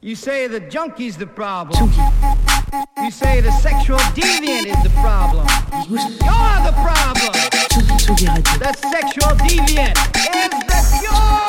You say the junkie's the problem. You say the sexual deviant is the problem. You're the problem. The sexual deviant is the cure.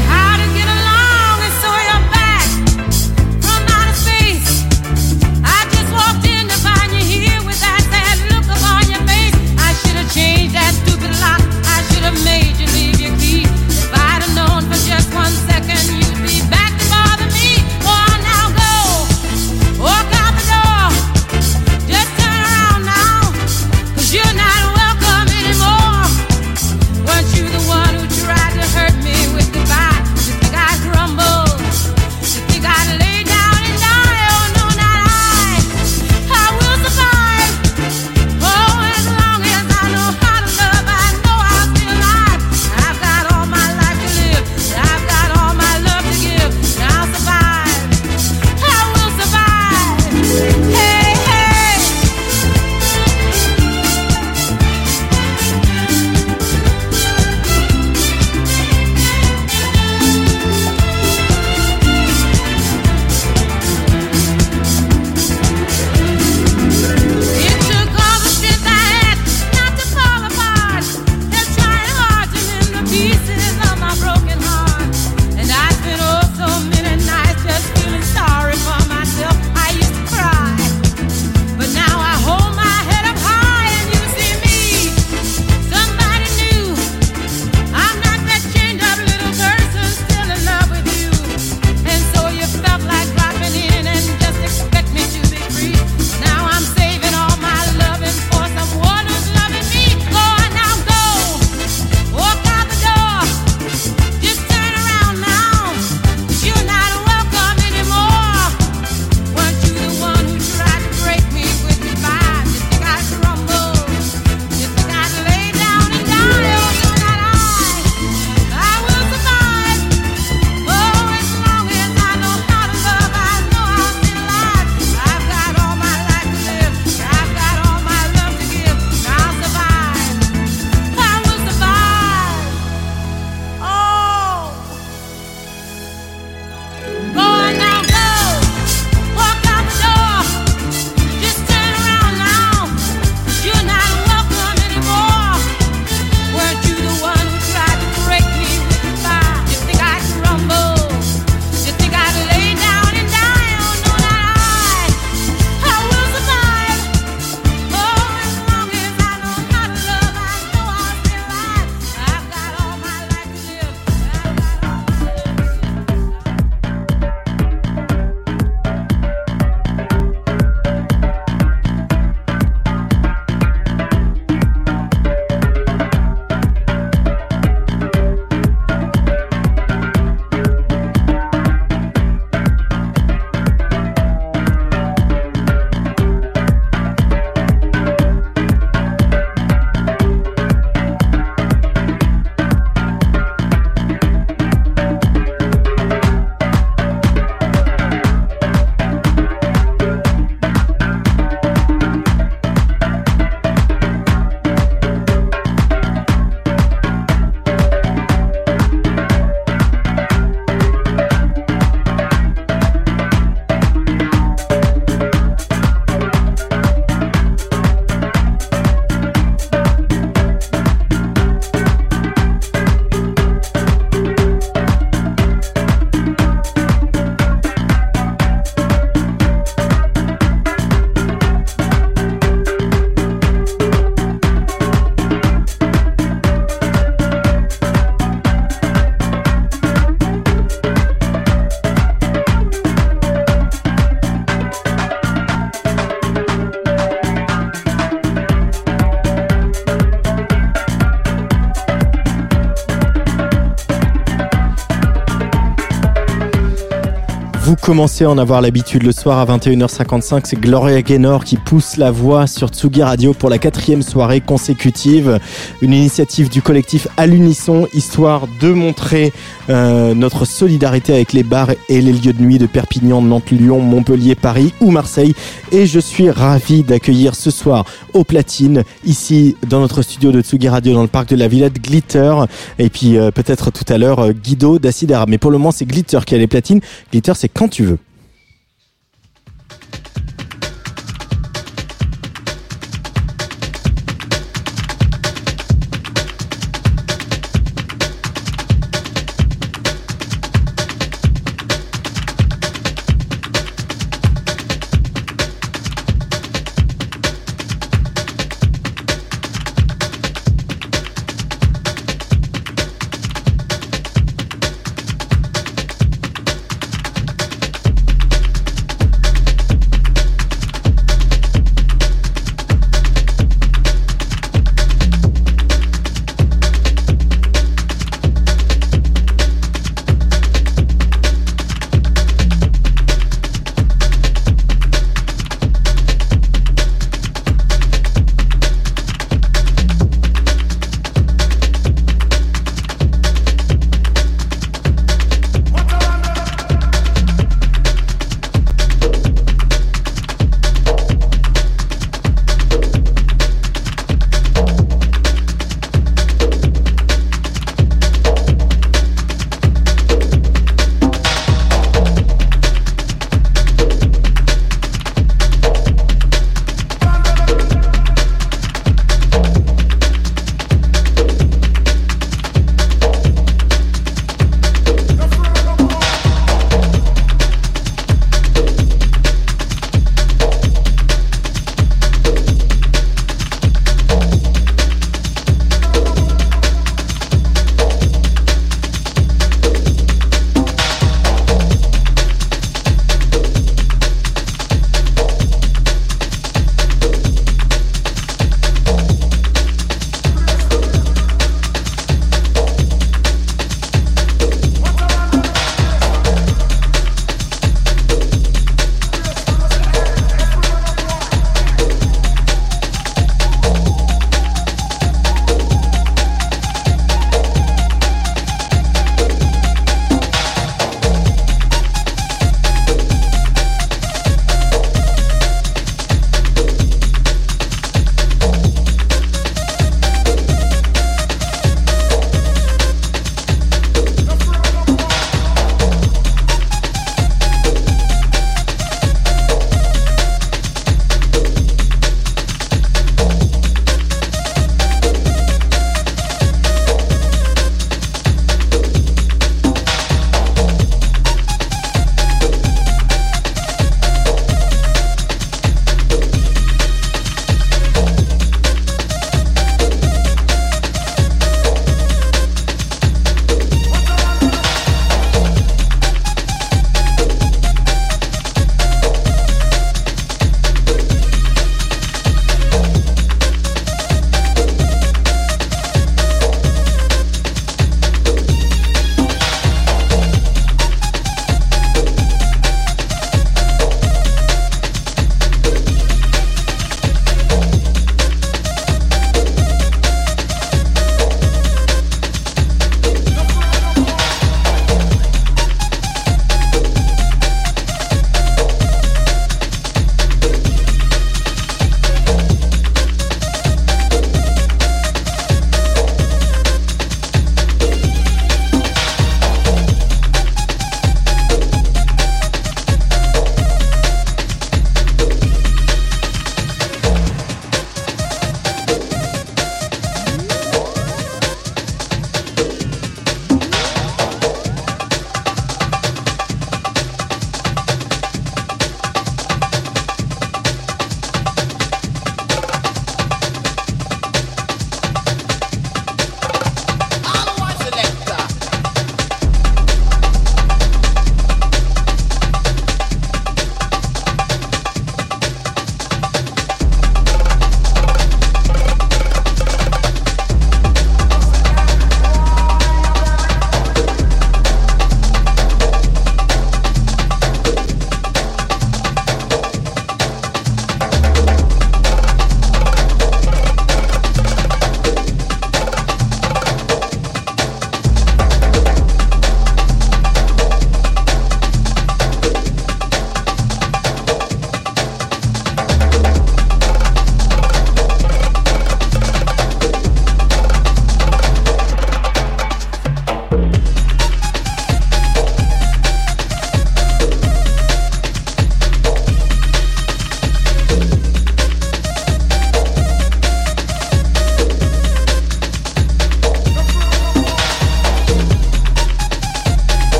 commencez à en avoir l'habitude le soir à 21h55. C'est Gloria Gaynor qui pousse la voix sur Tsugi Radio pour la quatrième soirée consécutive. Une initiative du collectif à l'unisson, histoire de montrer euh, notre solidarité avec les bars et les lieux de nuit de Perpignan, Nantes, Lyon, Montpellier, Paris ou Marseille. Et je suis ravi d'accueillir ce soir au platine, ici dans notre studio de Tsugi Radio dans le parc de la Villette, Glitter. Et puis euh, peut-être tout à l'heure euh, Guido d'Acidera. Mais pour le moment, c'est Glitter qui a les platines. Glitter, c'est quand tu veux.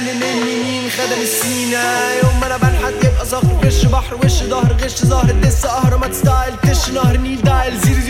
مني مين خدم السينا؟ يوم ما أنا بنحت يبقى صخر وش بحر وش ظهر غش ظهر لسه قهر ما تستايلتش نهر نيل دايل 00210